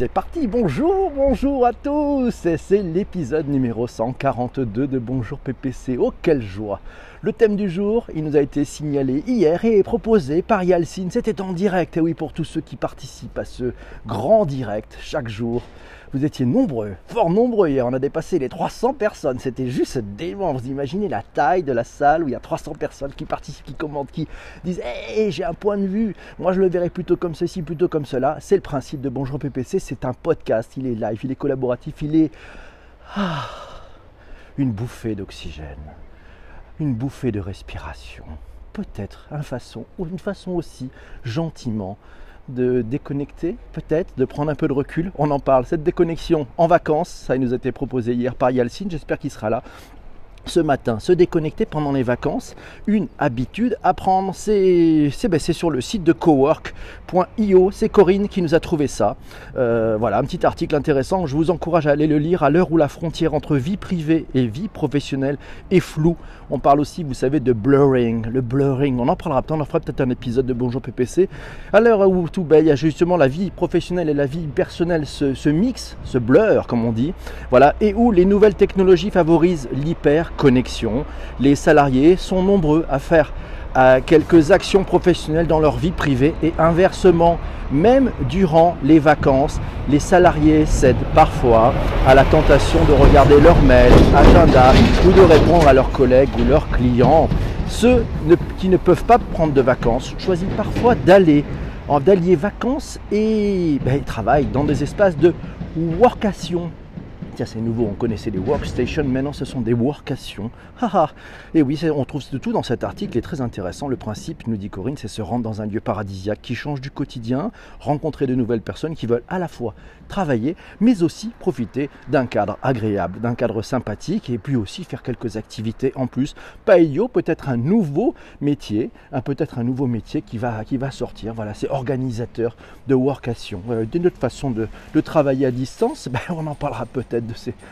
C'est parti, bonjour, bonjour à tous C'est l'épisode numéro 142 de Bonjour PPC. Oh quelle joie Le thème du jour, il nous a été signalé hier et proposé par Yalcine. C'était en direct, et oui, pour tous ceux qui participent à ce grand direct chaque jour. Vous étiez nombreux, fort nombreux hier. On a dépassé les 300 personnes. C'était juste dément. Vous imaginez la taille de la salle où il y a 300 personnes qui participent, qui commentent, qui disent Hé, j'ai un point de vue. Moi, je le verrais plutôt comme ceci, plutôt comme cela. C'est le principe de Bonjour PPC. C'est un podcast. Il est live, il est collaboratif, il est. Ah, une bouffée d'oxygène, une bouffée de respiration. Peut-être une façon, ou une façon aussi, gentiment, de déconnecter, peut-être, de prendre un peu de recul. On en parle, cette déconnexion en vacances, ça nous a été proposé hier par Yalcine, j'espère qu'il sera là ce matin, se déconnecter pendant les vacances, une habitude à prendre. C'est ben, sur le site de cowork.io. C'est Corinne qui nous a trouvé ça. Euh, voilà, un petit article intéressant. Je vous encourage à aller le lire à l'heure où la frontière entre vie privée et vie professionnelle est floue. On parle aussi, vous savez, de blurring. Le blurring, on en parlera peut-être, on en fera peut-être un épisode de Bonjour PPC. À l'heure où tout, ben, il y a justement la vie professionnelle et la vie personnelle se, se mixent, se blur, comme on dit. Voilà, et où les nouvelles technologies favorisent l'hyper-connexion. Les salariés sont nombreux à faire quelques actions professionnelles dans leur vie privée et inversement, même durant les vacances, les salariés cèdent parfois à la tentation de regarder leur mail, agenda ou de répondre à leurs collègues ou leurs clients. Ceux qui ne peuvent pas prendre de vacances choisissent parfois d'aller d'allier vacances et ben, travail dans des espaces de workation c'est nouveau, on connaissait les workstations, maintenant ce sont des workations. et oui, on trouve tout dans cet article, est très intéressant. Le principe, nous dit Corinne, c'est se rendre dans un lieu paradisiaque qui change du quotidien, rencontrer de nouvelles personnes qui veulent à la fois travailler, mais aussi profiter d'un cadre agréable, d'un cadre sympathique, et puis aussi faire quelques activités en plus. Pas peut-être un nouveau métier, peut-être un nouveau métier qui va, qui va sortir. Voilà, c'est organisateur de workation. Voilà, d'une autre façon de, travailler à distance, ben, on en parlera peut-être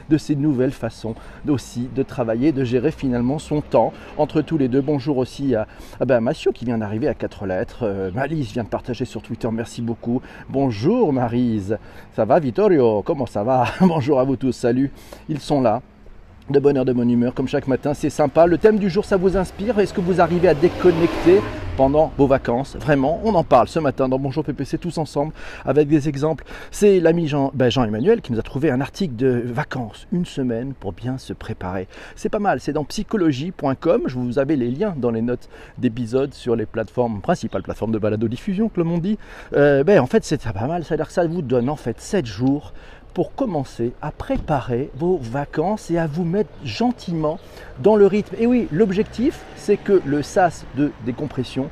de ces, nouvelles façons aussi de travailler, de gérer finalement son temps entre tous les deux. Bonjour aussi à, à ben, Mathieu qui vient d'arriver à quatre lettres. Euh, Marise vient de partager sur Twitter, merci beaucoup. Bonjour Marise, ça va Vittorio? Comment ça va? Bonjour à vous tous, salut. Ils sont là de bonne heure, de bonne humeur, comme chaque matin, c'est sympa. Le thème du jour, ça vous inspire? Est-ce que vous arrivez à déconnecter pendant vos vacances Vraiment, on en parle ce matin dans Bonjour PPC tous ensemble avec des exemples. C'est l'ami Jean, ben Jean-Emmanuel qui nous a trouvé un article de vacances, une semaine pour bien se préparer. C'est pas mal, c'est dans psychologie.com. Je vous avais les liens dans les notes d'épisodes sur les plateformes, principales plateformes de balado-diffusion, comme on dit. Euh, ben, en fait, c'est pas mal, c'est-à-dire que ça vous donne en fait 7 jours pour commencer à préparer vos vacances et à vous mettre gentiment dans le rythme. Et oui, l'objectif, c'est que le sas de décompression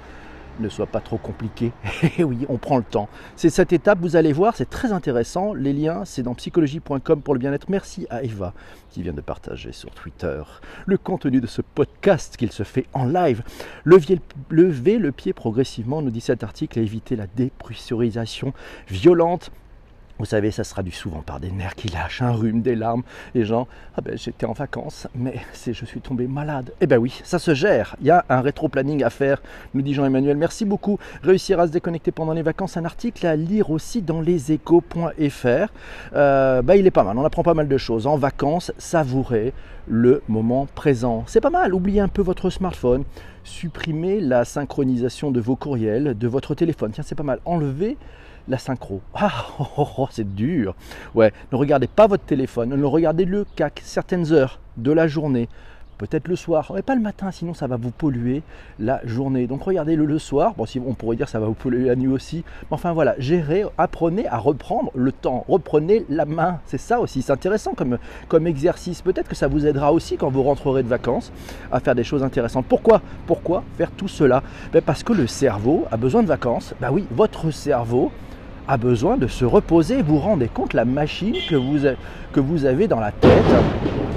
ne soit pas trop compliqué. Et oui, on prend le temps. C'est cette étape, vous allez voir, c'est très intéressant. Les liens, c'est dans psychologie.com pour le bien-être. Merci à Eva qui vient de partager sur Twitter le contenu de ce podcast qu'il se fait en live. Levez, le pied progressivement, nous dit cet article, et éviter la dépressurisation violente vous savez, ça se traduit souvent par des nerfs qui lâchent, un rhume, des larmes. Les gens, ah ben j'étais en vacances, mais c'est je suis tombé malade. Eh ben oui, ça se gère. Il y a un rétro-planning à faire, nous dit Jean-Emmanuel. Merci beaucoup. Réussir à se déconnecter pendant les vacances, un article à lire aussi dans leséchos.fr. Euh, bah, il est pas mal, on apprend pas mal de choses. En vacances, savourer le moment présent. C'est pas mal, oubliez un peu votre smartphone, supprimez la synchronisation de vos courriels, de votre téléphone. Tiens, c'est pas mal. Enlevez la synchro. Ah, oh, oh, oh, c'est dur. Ouais, ne regardez pas votre téléphone, ne regardez-le qu'à certaines heures de la journée. Peut-être le soir, mais pas le matin, sinon ça va vous polluer la journée. Donc regardez-le le soir. Bon, si on pourrait dire ça va vous polluer la nuit aussi. Mais enfin voilà, gérez, apprenez à reprendre le temps, reprenez la main. C'est ça aussi, c'est intéressant comme, comme exercice. Peut-être que ça vous aidera aussi quand vous rentrerez de vacances à faire des choses intéressantes. Pourquoi? Pourquoi faire tout cela? Ben Parce que le cerveau a besoin de vacances. Ben oui, votre cerveau a besoin de se reposer. Vous vous rendez compte la machine que vous, que vous avez dans la tête?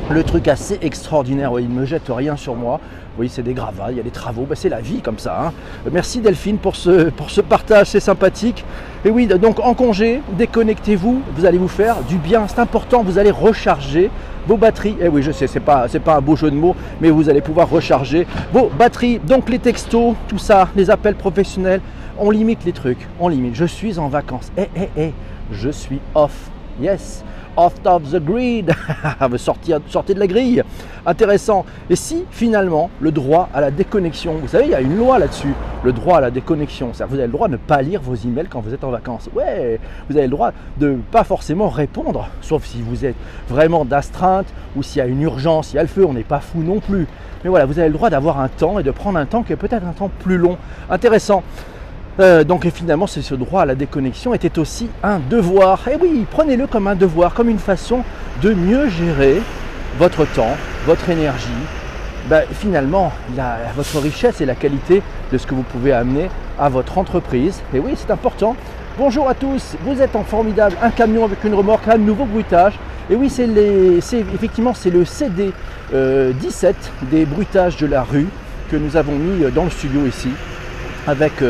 Le truc assez extraordinaire, il ne me jette rien sur moi. Oui, c'est des gravats, il y a des travaux, ben, c'est la vie comme ça. Hein. Merci Delphine pour ce, pour ce partage, c'est sympathique. Et oui, donc en congé, déconnectez-vous, vous allez vous faire du bien, c'est important, vous allez recharger vos batteries. Et eh oui, je sais, c'est pas, pas un beau jeu de mots, mais vous allez pouvoir recharger vos batteries. Donc les textos, tout ça, les appels professionnels, on limite les trucs, on limite. Je suis en vacances. Eh, eh, eh, je suis off. Yes, off of the grid. sortir, sortir de la grille. Intéressant. Et si finalement le droit à la déconnexion, vous savez, il y a une loi là-dessus, le droit à la déconnexion. C'est-à-dire vous avez le droit de ne pas lire vos emails quand vous êtes en vacances. Ouais, vous avez le droit de pas forcément répondre, sauf si vous êtes vraiment d'astreinte ou s'il y a une urgence, il y a le feu, on n'est pas fou non plus. Mais voilà, vous avez le droit d'avoir un temps et de prendre un temps qui est peut-être un temps plus long. Intéressant. Euh, donc finalement, ce droit à la déconnexion était aussi un devoir. Et oui, prenez-le comme un devoir, comme une façon de mieux gérer votre temps, votre énergie, ben, finalement, votre richesse et la qualité de ce que vous pouvez amener à votre entreprise. Et oui, c'est important. Bonjour à tous, vous êtes en formidable, un camion avec une remorque, un nouveau bruitage. Et oui, c'est effectivement c'est le CD 17 euh, des bruitages de la rue que nous avons mis euh, dans le studio ici, avec,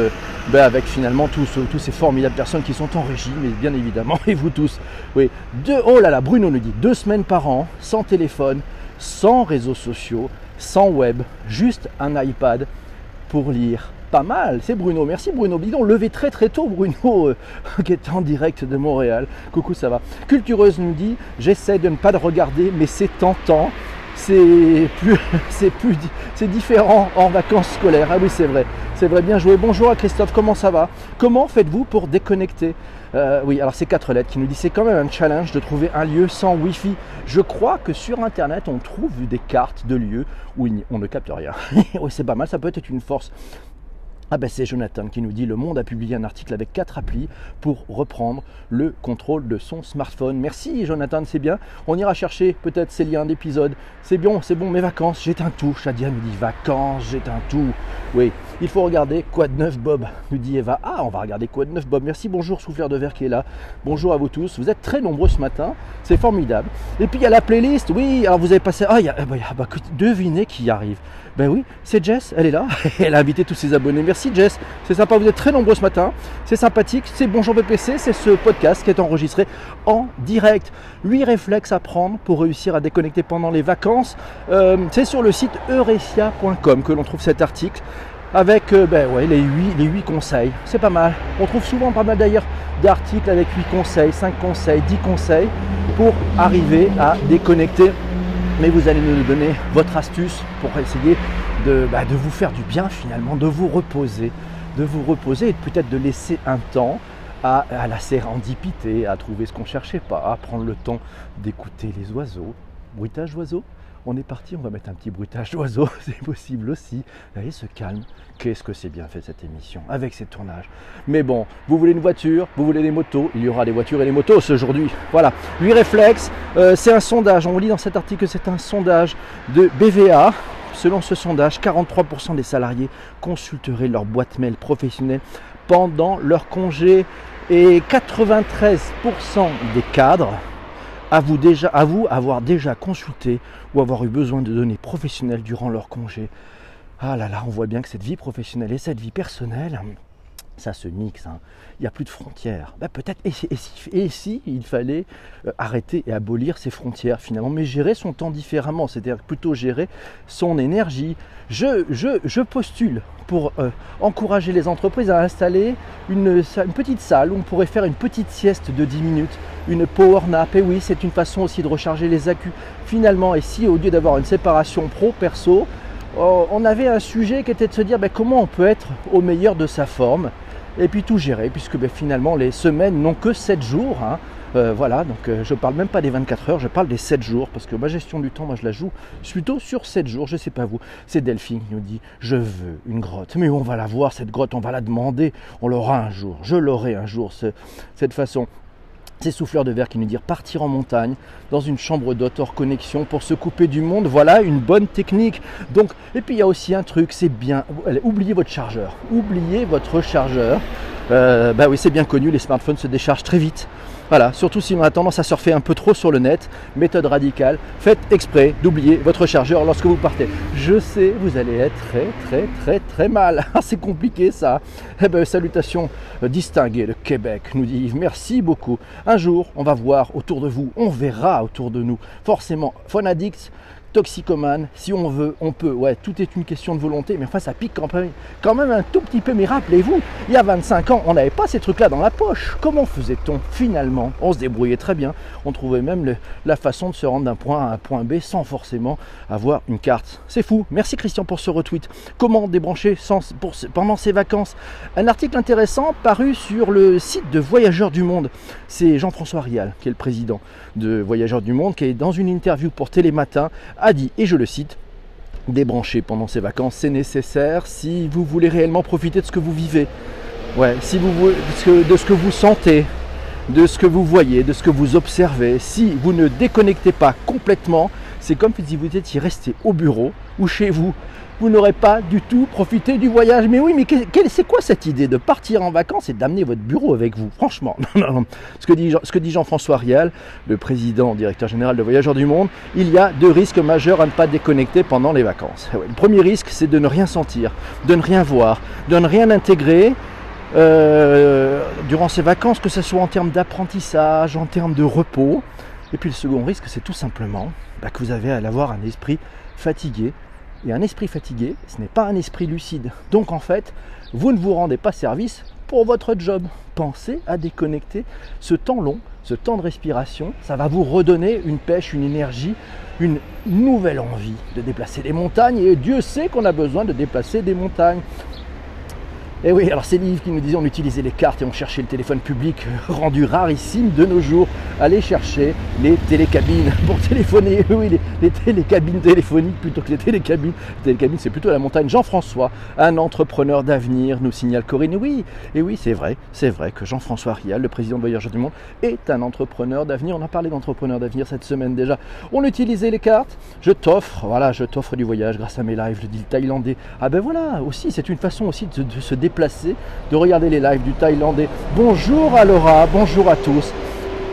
ben, avec finalement tous, ces formidables personnes qui sont en régie, mais bien évidemment, et vous tous. Oui, deux, oh là là, Bruno nous dit deux semaines par an, sans téléphone, sans réseaux sociaux, sans web, juste un iPad pour lire pas mal, c'est Bruno. Merci Bruno. Bidon, levé très très tôt Bruno, euh, qui est en direct de Montréal. Coucou, ça va. Cultureuse nous dit J'essaie de ne pas le regarder, mais c'est tentant. C'est plus, c'est plus, c'est différent en vacances scolaires. Ah oui, c'est vrai. C'est vrai, bien joué. Bonjour à Christophe, comment ça va? Comment faites-vous pour déconnecter? Euh, Oui, alors c'est quatre lettres qui nous dit c'est quand même un challenge de trouver un lieu sans Wi-Fi. Je crois que sur Internet, on trouve des cartes de lieux où on ne capte rien. oui, c'est pas mal, ça peut être une force. Ah ben c'est Jonathan qui nous dit Le Monde a publié un article avec quatre applis pour reprendre le contrôle de son smartphone. Merci Jonathan, c'est bien. On ira chercher peut-être ces liens d'épisodes. C'est bien, c'est bon, mes vacances, j'éteins tout. Shadia nous dit vacances, j'éteins tout. Oui, il faut regarder quoi de neuf Bob, nous dit Eva. Ah, on va regarder quoi de neuf Bob. Merci, bonjour Souffleur de verre qui est là. Bonjour à vous tous. Vous êtes très nombreux ce matin, c'est formidable. Et puis il y a la playlist, oui, alors vous avez passé. Ah, il y a, bah, bah devinez qui arrive. Ben oui, c'est Jess, elle est là. Elle a invité tous ses abonnés. Merci Jess, c'est sympa, vous êtes très nombreux ce matin. C'est sympathique, c'est Bonjour PPC, c'est ce podcast qui est enregistré en direct. 8 réflexes à prendre pour réussir à déconnecter pendant les vacances. Euh, c'est sur le site eurecia.com que l'on trouve cet article avec euh, ben les, 8, les 8 conseils. C'est pas mal. On trouve souvent pas mal d'ailleurs d'articles avec 8 conseils, 5 conseils, 10 conseils pour arriver à déconnecter mais vous allez nous donner votre astuce pour essayer de, bah, de vous faire du bien finalement, de vous reposer, de vous reposer et peut-être de laisser un temps à, à, la sérendipité, à trouver ce qu'on ne cherchait pas, à prendre le temps d'écouter les oiseaux. Bruitage d'oiseaux on est parti, on va mettre un petit bruitage d'oiseau, c'est possible aussi. Voyez, ce calme. Qu'est-ce que c'est bien fait cette émission avec ces tournages. Mais bon, vous voulez une voiture, vous voulez des motos, il y aura des voitures et des motos aujourd'hui. Voilà. 8 réflexes, euh, c'est un sondage. On lit dans cet article que c'est un sondage de BVA. Selon ce sondage, 43% des salariés consulteraient leur boîte mail professionnelle pendant leur congé et 93% des cadres à vous, déjà, à vous avoir déjà consulté ou avoir eu besoin de données professionnelles durant leur congé. Ah là là, on voit bien que cette vie professionnelle et cette vie personnelle, ça se mixe. Hein. Il n'y a plus de frontières. Bah, peut-être, et, et, si il fallait euh, arrêter et abolir ces frontières finalement, mais gérer son temps différemment, c'est-à-dire plutôt gérer son énergie. Je, je, je postule pour euh, encourager les entreprises à installer une, une, petite salle où on pourrait faire une petite sieste de 10 minutes, une power nap. Et oui, c'est une façon aussi de recharger les accus finalement. Et si au lieu d'avoir une séparation pro-perso, oh, on avait un sujet qui était de se dire ben, comment on peut être au meilleur de sa forme? Et puis tout gérer, puisque ben, finalement les semaines n'ont que 7 jours. Hein. Euh, voilà, donc euh, je parle même pas des 24 heures, je parle des 7 jours, parce que ma gestion du temps, moi je la joue plutôt sur 7 jours, je sais pas vous. C'est Delphine qui nous dit Je veux une grotte, mais on va la voir cette grotte, on va la demander, on l'aura un jour, je l'aurai un jour, cette façon. C'est Souffleur de Verre qui nous dit partir en montagne dans une chambre d'hôte hors connexion pour se couper du monde. Voilà une bonne technique. Donc, et puis il y a aussi un truc, c'est bien. Oubliez votre chargeur. Oubliez votre chargeur. Euh, bah oui, c'est bien connu, les smartphones se déchargent très vite. Voilà, surtout si on a tendance à surfer un peu trop sur le net, méthode radicale, faites exprès d'oublier votre chargeur lorsque vous partez. Je sais, vous allez être très très très très mal. Ah, c'est compliqué ça. Eh ben, salutations euh, distinguées de Québec, nous dit. Merci beaucoup. Un jour, on va voir autour de vous, on verra autour de nous. Forcément, Phone Addict, toxicomane. Si on veut, on peut. Ouais, tout est une question de volonté, mais enfin, ça pique quand même, un tout petit peu. Mais rappelez-vous, il y a 25 ans, on n'avait pas ces trucs-là dans la poche. Comment faisait-on finalement? On se débrouillait très bien. On trouvait même la façon de se rendre d'un point A à un point B sans forcément avoir une carte. C'est fou. Merci Christian pour ce retweet. Comment débrancher sans, pendant ses vacances? Un article intéressant paru sur le site de Voyageurs du Monde. C'est Jean-François Rial, qui est le président de Voyageurs du Monde, qui est dans une interview pour Télématin a dit, et je le cite, débrancher pendant ces vacances, c'est nécessaire si vous voulez réellement profiter de ce que vous vivez. Ouais, si vous de ce que vous sentez, de ce que vous voyez, de ce que vous observez. Si vous ne déconnectez pas complètement, c'est comme si vous étiez resté au bureau ou chez vous vous n'aurez pas du tout profité du voyage. Mais oui, mais c'est quoi cette idée de partir en vacances et d'amener votre bureau avec vous? Franchement, Ce que dit, Jean-François Rial, le président, directeur général de Voyageurs du Monde, il y a deux risques majeurs à ne pas déconnecter pendant les vacances. le premier risque, c'est de ne rien sentir, de ne rien voir, de ne rien intégrer. Euh, durant ces vacances, que ce soit en termes d'apprentissage, en termes de repos. Et puis le second risque, c'est tout simplement bah, que vous avez à avoir un esprit fatigué, et un esprit fatigué, ce n'est pas un esprit lucide. Donc en fait, vous ne vous rendez pas service pour votre job. Pensez à déconnecter ce temps long, ce temps de respiration. Ça va vous redonner une pêche, une énergie, une nouvelle envie de déplacer les montagnes. Et Dieu sait qu'on a besoin de déplacer des montagnes. Et eh oui, alors c'est Livre qui nous disait on utilisait les cartes et on cherchait le téléphone public rendu rarissime de nos jours. Allez chercher les télécabines pour téléphoner. Oui, les, télécabines téléphoniques plutôt que les télécabines. Les télécabines, c'est plutôt la montagne. Jean-François, un entrepreneur d'avenir, nous signale Corinne. Oui, et oui, c'est vrai, c'est vrai que Jean-François Rial, le président de Voyageurs du Monde, est un entrepreneur d'avenir. On a parlé d'entrepreneur d'avenir cette semaine déjà. On utilisait les cartes. Je t'offre, voilà, je t'offre du voyage grâce à mes lives, le thaïlandais. Ah ben voilà, aussi, c'est une façon aussi de, se déplacer, de regarder les lives du Thaïlandais. Bonjour à Laura, bonjour à tous.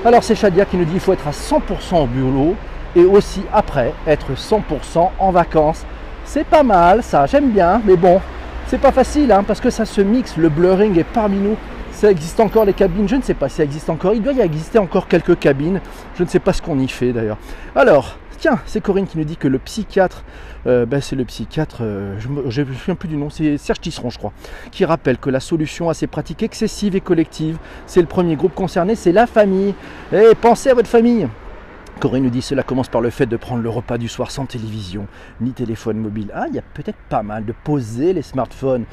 Alors c'est Shadia qui nous dit qu'il faut être à 100% au boulot et aussi après être 100% en vacances. C'est pas mal ça, j'aime bien, mais bon, c'est pas facile hein, parce que ça se mixe, le blurring est parmi nous. Ça existe encore les cabines, je ne sais pas si ça existe encore. Il doit y exister encore quelques cabines. Je ne sais pas ce qu'on y fait d'ailleurs. Alors, tiens, c'est Corinne qui nous dit que le psychiatre euh, ben, c'est le psychiatre, euh, je ne me souviens plus du nom, c'est Serge Tisseron je crois, qui rappelle que la solution à ces pratiques excessives et collectives, c'est le premier groupe concerné, c'est la famille. Et eh, pensez à votre famille Corinne nous dit cela commence par le fait de prendre le repas du soir sans télévision ni téléphone mobile. Ah, il y a peut-être pas mal de poser les smartphones,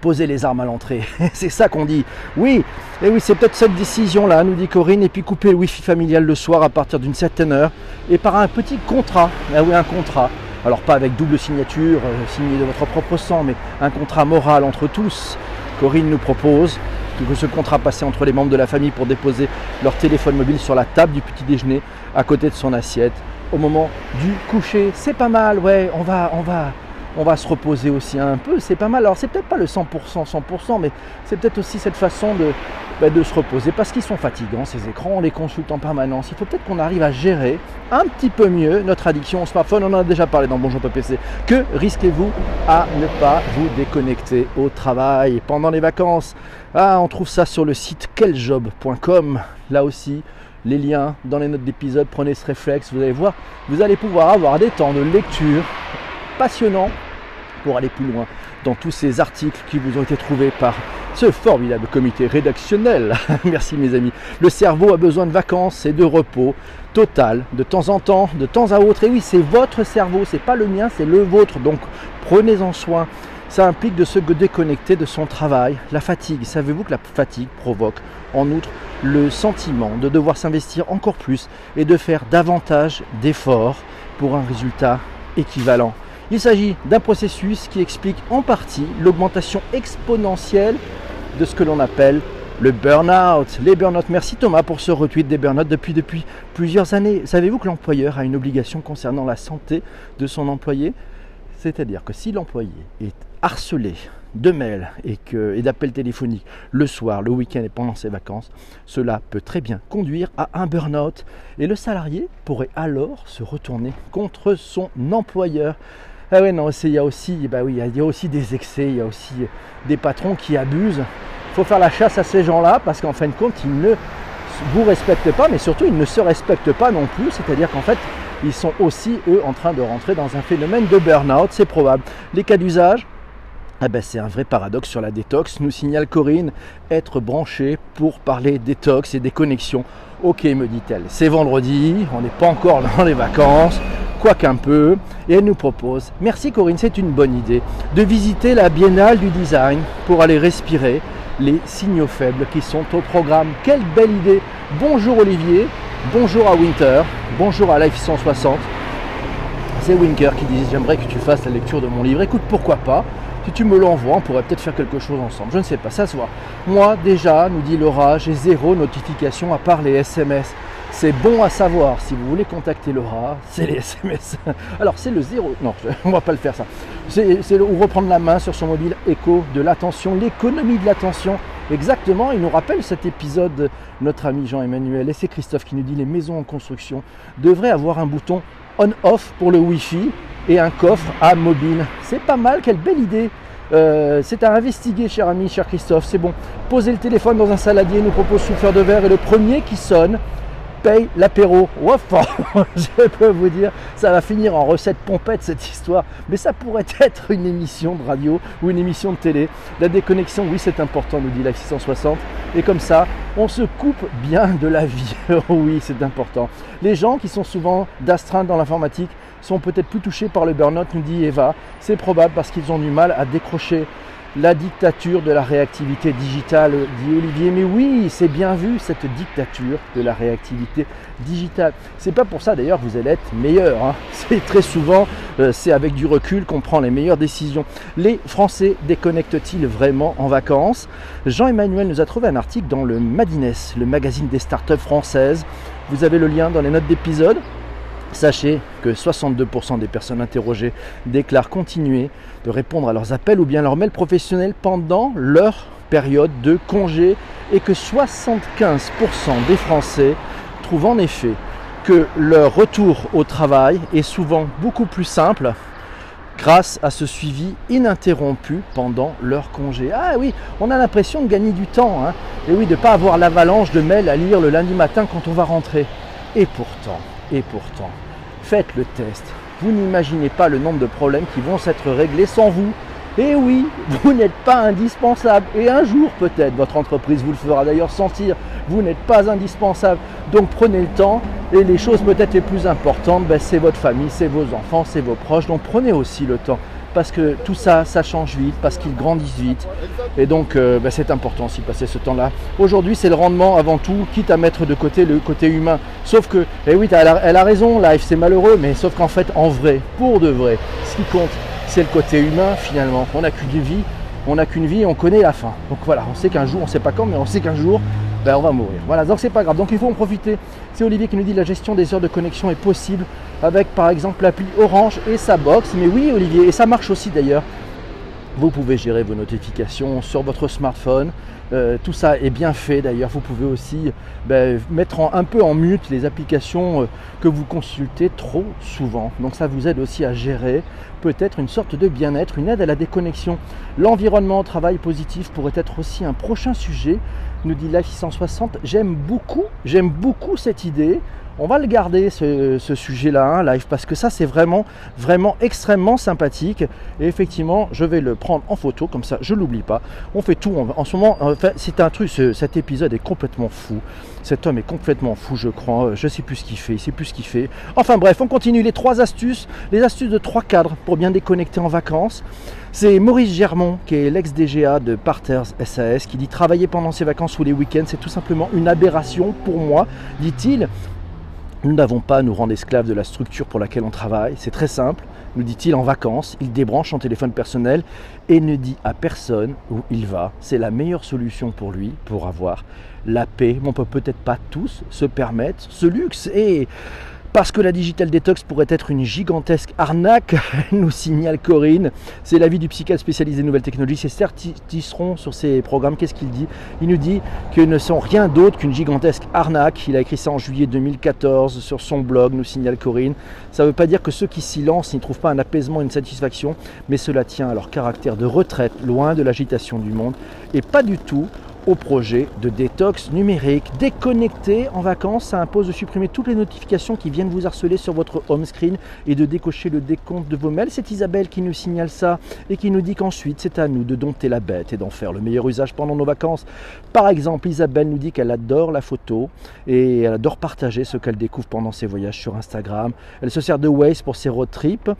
poser les armes à l'entrée. c'est ça qu'on dit. Oui, et oui, c'est peut-être cette décision-là, nous dit Corinne, et puis couper le wifi familial le soir à partir d'une certaine heure et par un petit contrat. Ah un contrat. Alors pas avec double signature, euh, signé de votre propre sang, mais un contrat moral entre tous. Corinne nous propose que ce contrat passé entre les membres de la famille pour déposer leur téléphone mobile sur la table du petit déjeuner à côté de son assiette au moment du coucher. C'est pas mal, ouais, on va, on va, on va se reposer aussi un peu, c'est pas mal. Alors c'est peut-être pas le 100%, 100%, mais c'est peut-être aussi cette façon de, bah, de se reposer parce qu'ils sont fatigants ces écrans, on les consulte en permanence. Il faut peut-être qu'on arrive à gérer un petit peu mieux notre addiction au smartphone. On en a déjà parlé dans Bonjour PPC. Que risquez-vous à ne pas vous déconnecter au travail pendant les vacances? Ah, on trouve ça sur le site queljob.com. Là aussi, les liens dans les notes d'épisode, prenez ce réflexe, vous allez voir, vous allez pouvoir avoir des temps de lecture passionnants pour aller plus loin dans tous ces articles qui vous ont été trouvés par ce formidable comité rédactionnel. Merci mes amis. Le cerveau a besoin de vacances et de repos total, de temps en temps, de temps à autre. Et oui, c'est votre cerveau, c'est pas le mien, c'est le vôtre. Donc prenez-en soin. Ça implique de se déconnecter de son travail, la fatigue. Savez-vous que la fatigue provoque en outre le sentiment de devoir s'investir encore plus et de faire davantage d'efforts pour un résultat équivalent? Il s'agit d'un processus qui explique en partie l'augmentation exponentielle de ce que l'on appelle le burn-out. Les burn-out. Merci Thomas pour ce retweet des burn-out depuis, plusieurs années. Savez-vous que l'employeur a une obligation concernant la santé de son employé? C'est-à-dire que si l'employé est harcelé de mails et, et d'appels téléphoniques le soir, le week-end et pendant ses vacances, cela peut très bien conduire à un burn-out et le salarié pourrait alors se retourner contre son employeur. Ah non, il y a aussi, bah oui, il y a aussi des excès, il y a aussi des patrons qui abusent. Il faut faire la chasse à ces gens-là parce qu'en fin de compte, ils ne vous respectent pas, mais surtout ils ne se respectent pas non plus. C'est-à-dire qu'en fait, ils sont aussi, eux, en train de rentrer dans un phénomène de burn-out, c'est probable. Les cas d'usage, ah ben c'est un vrai paradoxe sur la détox, nous signale Corinne, être branché pour parler détox et des connexions. Ok, me dit-elle, c'est vendredi, on n'est pas encore dans les vacances, quoi qu'un peu, et elle nous propose, merci Corinne, c'est une bonne idée, de visiter la Biennale du Design pour aller respirer les signaux faibles qui sont au programme. Quelle belle idée Bonjour Olivier, bonjour à Winter, bonjour à Life 160. C'est Winker qui dit j'aimerais que tu fasses la lecture de mon livre. Écoute, pourquoi pas Si tu me l'envoies, on pourrait peut-être faire quelque chose ensemble. Je ne sais pas, ça se voit. Moi, déjà, nous dit Laura, j'ai zéro notification à part les SMS. C'est bon à savoir. Si vous voulez contacter Laura, c'est les SMS. Alors, c'est le zéro. Non, on va pas le faire ça. C'est ou reprendre la main sur son mobile écho de l'attention, l'économie de l'attention. Exactement, il nous rappelle cet épisode, notre ami Jean-Emmanuel, et c'est Christophe qui nous dit les maisons en construction devraient avoir un bouton on-off pour le Wi-Fi et un coffre à mobile. C'est pas mal, quelle belle idée. Euh, c'est à investiguer, cher ami, cher Christophe. C'est bon. Posez le téléphone dans un saladier, nous propose souffleur de verre et le premier qui sonne paye l'apéro. je peux vous dire, ça va finir en recette pompette cette histoire, mais ça pourrait être une émission de radio ou une émission de télé. La déconnexion, oui, c'est important, nous dit la 660. Et comme ça, on se coupe bien de la vie. oui, c'est important. Les gens qui sont souvent d'astreinte dans l'informatique sont peut-être plus touchés par le burn-out, nous dit Eva. C'est probable parce qu'ils ont du mal à décrocher la dictature de la réactivité digitale, dit Olivier. Mais oui, c'est bien vu cette dictature de la réactivité digitale. C'est pas pour ça d'ailleurs vous allez être meilleur. Hein. C'est très souvent, euh, c'est avec du recul qu'on prend les meilleures décisions. Les Français déconnectent-ils vraiment en vacances? Jean-Emmanuel nous a trouvé un article dans le Madines, le magazine des startups françaises. Vous avez le lien dans les notes d'épisode? Sachez que 62% des personnes interrogées déclarent continuer de répondre à leurs appels ou bien leurs mails professionnels pendant leur période de congé et que 75% des Français trouvent en effet que leur retour au travail est souvent beaucoup plus simple grâce à ce suivi ininterrompu pendant leur congé. Ah oui, on a l'impression de gagner du temps, hein. et oui, de ne pas avoir l'avalanche de mails à lire le lundi matin quand on va rentrer. Et pourtant, et pourtant, faites le test. Vous n'imaginez pas le nombre de problèmes qui vont s'être réglés sans vous. Et oui, vous n'êtes pas indispensable. Et un jour peut-être, votre entreprise vous le fera d'ailleurs sentir, vous n'êtes pas indispensable. Donc prenez le temps. Et les choses peut-être les plus importantes, ben, c'est votre famille, c'est vos enfants, c'est vos proches. Donc prenez aussi le temps parce que tout ça, ça change vite, parce qu'ils grandissent vite. Et donc, euh, bah, c'est important aussi de passer ce temps-là. Aujourd'hui, c'est le rendement avant tout, quitte à mettre de côté le côté humain. Sauf que, eh oui, elle a, raison, life, c'est malheureux, mais sauf qu'en fait, en vrai, pour de vrai, ce qui compte, c'est le côté humain finalement. On n'a qu'une vie, on n'a qu'une vie, on connaît la fin. Donc voilà, on sait qu'un jour, on ne sait pas quand, mais on sait qu'un jour, ben, on va mourir. Voilà, donc c'est pas grave. Donc il faut en profiter. C'est Olivier qui nous dit la gestion des heures de connexion est possible avec par exemple l'appli Orange et sa box. Mais oui Olivier, et ça marche aussi d'ailleurs. Vous pouvez gérer vos notifications sur votre smartphone. Euh, tout ça est bien fait d'ailleurs. Vous pouvez aussi ben, mettre un peu en mute les applications euh, que vous consultez trop souvent. Donc ça vous aide aussi à gérer peut-être une sorte de bien-être, une aide à la déconnexion. L'environnement au travail positif pourrait être aussi un prochain sujet nous dit Life 660. J'aime beaucoup, j'aime beaucoup cette idée. On va le garder ce, sujet-là, hein, live, parce que ça c'est vraiment, vraiment extrêmement sympathique. Et effectivement, je vais le prendre en photo, comme ça je l'oublie pas. On fait tout en, ce moment. c'est un truc, cet épisode est complètement fou. Cet homme est complètement fou, je crois. Je sais plus ce qu'il fait, il sait plus ce qu'il fait. Enfin bref, on continue les trois astuces, les astuces de trois cadres pour bien déconnecter en vacances. C'est Maurice Germont, qui est l'ex-DGA de Parters SAS, qui dit travailler pendant ses vacances ou les week-ends, c'est tout simplement une aberration pour moi, dit-il. Nous n'avons pas à nous rendre esclaves de la structure pour laquelle on travaille. C'est très simple, nous dit-il en vacances. Il débranche son téléphone personnel et ne dit à personne où il va. C'est la meilleure solution pour lui pour avoir la paix. On peut peut-être pas tous se permettre ce luxe. Et parce que la digital detox pourrait être une gigantesque arnaque, nous signale Corinne. C'est l'avis du psychiatre spécialisé nouvelles technologies. C'est certiseront sur ces programmes. Qu'est-ce qu'il dit? Il nous dit qu'ils ne sont rien d'autre qu'une gigantesque arnaque. Il a écrit ça en juillet 2014 sur son blog, nous signale Corinne. Ça ne veut pas dire que ceux qui s'y lancent n'y trouvent pas un apaisement, une satisfaction, mais cela tient à leur caractère de retraite, loin de l'agitation du monde, et pas du tout au projet de détox numérique. Déconnecter en vacances, ça impose de supprimer toutes les notifications qui viennent vous harceler sur votre home screen et de décocher le décompte de vos mails. C'est Isabelle qui nous signale ça et qui nous dit qu'ensuite c'est à nous de dompter la bête et d'en faire le meilleur usage pendant nos vacances. Par exemple, Isabelle nous dit qu'elle adore la photo et elle adore partager ce qu'elle découvre pendant ses voyages sur Instagram. Elle se sert de Waze pour ses road trips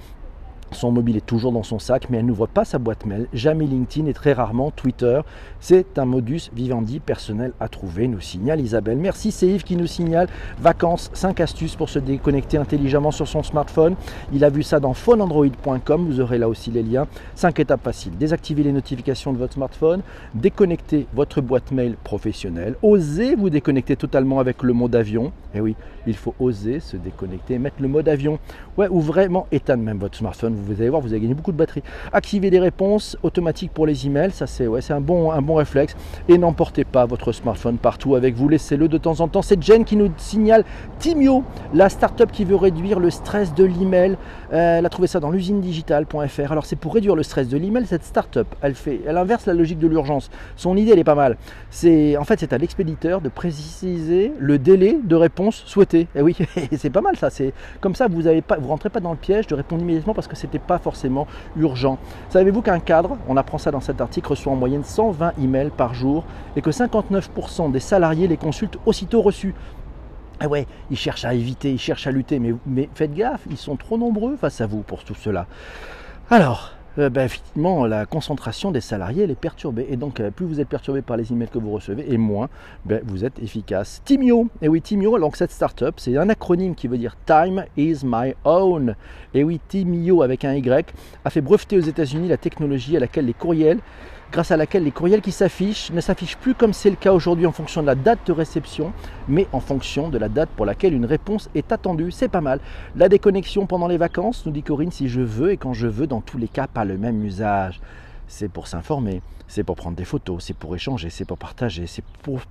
son mobile est toujours dans son sac, mais elle n'ouvre pas sa boîte mail, jamais LinkedIn et très rarement Twitter. C'est un modus vivendi personnel à trouver, nous signale Isabelle. Merci, c'est Yves qui nous signale vacances, 5 astuces pour se déconnecter intelligemment sur son smartphone. Il a vu ça dans phoneandroid.com, vous aurez là aussi les liens. 5 étapes faciles. Désactiver les notifications de votre smartphone, déconnecter votre boîte mail professionnelle, osez vous déconnecter totalement avec le mode avion. Eh oui, il faut oser se déconnecter, mettre le mode avion. Ouais, ou vraiment éteindre même votre smartphone vous allez voir, vous allez gagner beaucoup de batterie. Activer des réponses automatiques pour les emails, ça c'est ouais, un, bon, un bon réflexe. Et n'emportez pas votre smartphone partout avec vous, laissez-le de temps en temps. C'est Jen qui nous signale Timio, la startup qui veut réduire le stress de l'email. Euh, elle a trouvé ça dans l'usine digitale.fr. Alors c'est pour réduire le stress de l'email, cette startup, elle fait, elle inverse la logique de l'urgence. Son idée, elle est pas mal. C'est en fait c'est à l'expéditeur de préciser le délai de réponse souhaité. Et eh oui, c'est pas mal ça. Comme ça, vous avez pas, vous rentrez pas dans le piège de répondre immédiatement parce que c'est pas forcément urgent. Savez-vous qu'un cadre, on apprend ça dans cet article, reçoit en moyenne 120 emails par jour et que 59% des salariés les consultent aussitôt reçus? Ah ouais, ils cherchent à éviter, ils cherchent à lutter, mais, mais faites gaffe, ils sont trop nombreux face à vous pour tout cela. Alors, euh, ben, effectivement, la concentration des salariés elle est perturbée. Et donc, euh, plus vous êtes perturbé par les emails que vous recevez, et moins ben, vous êtes efficace. Timio, et oui, Timio, donc cette startup, c'est un acronyme qui veut dire Time is my own. Et oui, Timio avec un Y a fait breveter aux États-Unis la technologie à laquelle les courriels grâce à laquelle les courriels qui s'affichent ne s'affichent plus comme c'est le cas aujourd'hui en fonction de la date de réception, mais en fonction de la date pour laquelle une réponse est attendue. C'est pas mal. La déconnexion pendant les vacances, nous dit Corinne, si je veux et quand je veux, dans tous les cas, pas le même usage c'est pour s'informer, c'est pour prendre des photos, c'est pour échanger, c'est pour partager, c'est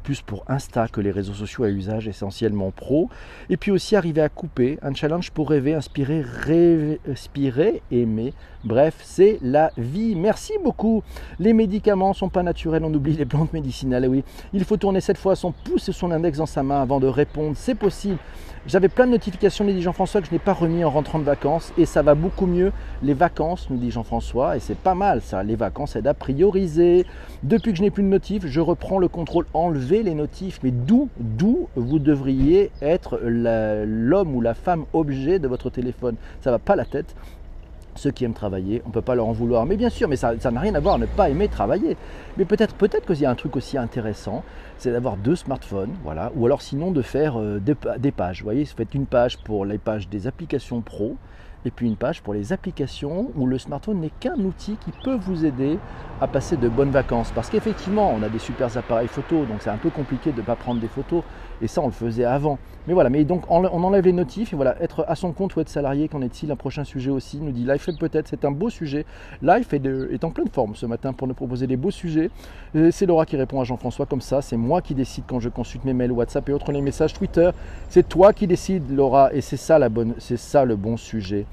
plus pour Insta que les réseaux sociaux à usage essentiellement pro. Et puis aussi arriver à couper, un challenge pour rêver, inspirer, respirer, aimer. Bref, c'est la vie. Merci beaucoup. Les médicaments sont pas naturels, on oublie les plantes médicinales. oui, il faut tourner cette fois son pouce et son index dans sa main avant de répondre. C'est possible. J'avais plein de notifications, nous dit Jean-François, que je n'ai pas remis en rentrant de vacances et ça va beaucoup mieux. Les vacances, nous dit Jean-François, et c'est pas mal ça. Les vacances aident à prioriser. Depuis que je n'ai plus de notifs, je reprends le contrôle, enlever les notifs. Mais d'où, d'où vous devriez être l'homme ou la femme objet de votre téléphone? Ça va pas la tête ceux qui aiment travailler, on ne peut pas leur en vouloir. Mais bien sûr, mais ça n'a rien à voir, ne pas aimer travailler. Mais peut-être peut qu'il y a un truc aussi intéressant, c'est d'avoir deux smartphones, voilà, ou alors sinon de faire euh, des, des, pages. Vous voyez, vous faites une page pour les pages des applications pro, et puis une page pour les applications où le smartphone n'est qu'un outil qui peut vous aider à passer de bonnes vacances. Parce qu'effectivement, on a des super appareils photo, donc c'est un peu compliqué de ne pas prendre des photos, et ça on le faisait avant. Mais voilà, mais donc on enlève les notifs, et voilà, être à son compte ou être salarié, qu'en est-il? Un prochain sujet aussi, nous dit Life peut-être, c'est un beau sujet. Life est, en pleine forme ce matin pour nous proposer des beaux sujets. C'est Laura qui répond à Jean-François comme ça, c'est moi qui décide quand je consulte mes mails WhatsApp et autres les messages Twitter. C'est toi qui décides Laura, et c'est ça, la bonne, c'est ça le bon sujet.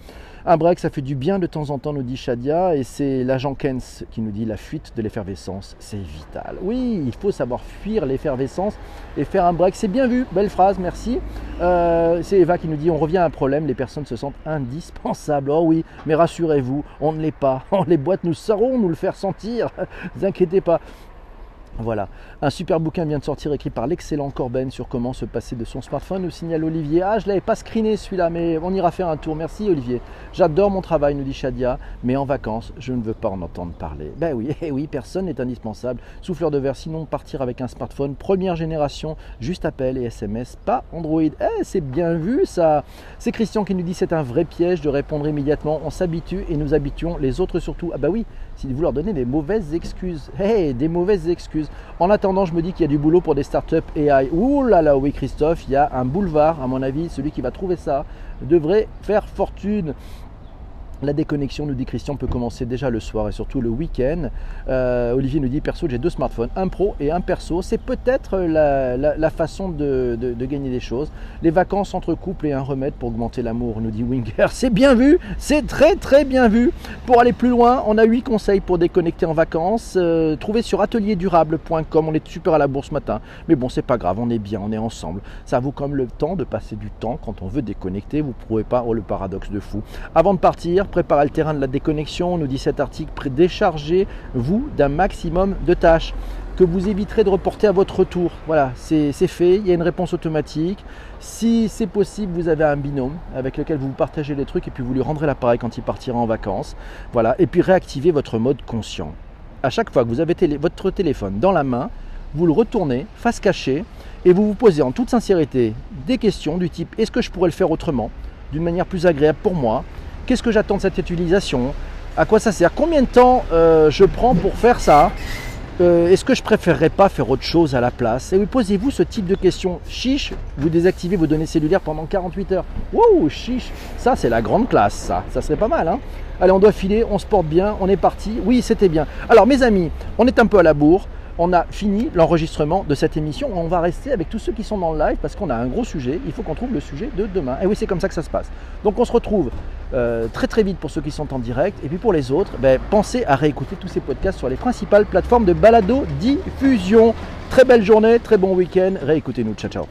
Un break, ça fait du bien de temps en temps, nous dit Shadia, et c'est l'agent Kens qui nous dit la fuite de l'effervescence, c'est vital. Oui, il faut savoir fuir l'effervescence et faire un break. C'est bien vu, belle phrase, merci. Euh, c'est Eva qui nous dit on revient à un problème, les personnes se sentent indispensables. Oh oui, mais rassurez-vous, on ne l'est pas. Les boîtes, nous saurons nous le faire sentir. Ne vous inquiétez pas. Voilà, un super bouquin vient de sortir écrit par l'excellent Corben sur comment se passer de son smartphone. Nous signale Olivier. Ah, je l'avais pas screené celui-là, mais on ira faire un tour. Merci Olivier. J'adore mon travail, nous dit Shadia, mais en vacances, je ne veux pas en entendre parler. Ben oui, eh oui, personne n'est indispensable. Souffleur de verre, sinon partir avec un smartphone première génération, juste appel et SMS, pas Android. Eh, c'est bien vu ça. C'est Christian qui nous dit c'est un vrai piège de répondre immédiatement. On s'habitue et nous habituons les autres surtout. Ah bah oui, si vous leur donnez des mauvaises excuses. Hey, des mauvaises excuses. En attendant, je me dis qu'il y a du boulot pour des startups AI. Ouh là là, oui Christophe, il y a un boulevard, à mon avis, celui qui va trouver ça devrait faire fortune. La déconnexion, nous dit Christian, peut commencer déjà le soir et surtout le week-end. Euh, Olivier nous dit perso, j'ai deux smartphones, un pro et un perso. C'est peut-être la, façon de, gagner des choses. Les vacances entre couples et un remède pour augmenter l'amour, nous dit Winger. C'est bien vu, c'est très très bien vu. Pour aller plus loin, on a huit conseils pour déconnecter en vacances. Euh, trouvez sur atelierdurable.com. On est super à la bourse matin, mais bon, c'est pas grave, on est bien, on est ensemble. Ça vaut comme le temps de passer du temps quand on veut déconnecter. Vous ne trouvez pas oh, le paradoxe de fou. Avant de partir, préparer le terrain de la déconnexion, nous dit cet article, déchargez-vous d'un maximum de tâches que vous éviterez de reporter à votre retour. Voilà, c'est fait, il y a une réponse automatique. Si c'est possible, vous avez un binôme avec lequel vous partagez les trucs et puis vous lui rendrez l'appareil quand il partira en vacances. Voilà, et puis réactivez votre mode conscient. À chaque fois que vous avez votre téléphone dans la main, vous le retournez face cachée et vous vous posez en toute sincérité des questions du type est-ce que je pourrais le faire autrement, d'une manière plus agréable pour moi Qu'est-ce que j'attends de cette utilisation? À quoi ça sert? Combien de temps euh, je prends pour faire ça? Euh, Est-ce que je préférerais pas faire autre chose à la place? Et oui, posez-vous ce type de questions. Chiche, vous désactivez vos données cellulaires pendant 48 heures. Wow, chiche, ça c'est la grande classe, ça. Ça serait pas mal, hein? Allez, on doit filer, on se porte bien, on est parti. Oui, c'était bien. Alors, mes amis, on est un peu à la bourre on a fini l'enregistrement de cette émission. On va rester avec tous ceux qui sont dans le live parce qu'on a un gros sujet. Il faut qu'on trouve le sujet de demain. Et oui, c'est comme ça que ça se passe. Donc on se retrouve euh, très très vite pour ceux qui sont en direct. Et puis pour les autres, ben, pensez à réécouter tous ces podcasts sur les principales plateformes de balado diffusion. Très belle journée, très bon week-end. Réécoutez-nous. Ciao ciao.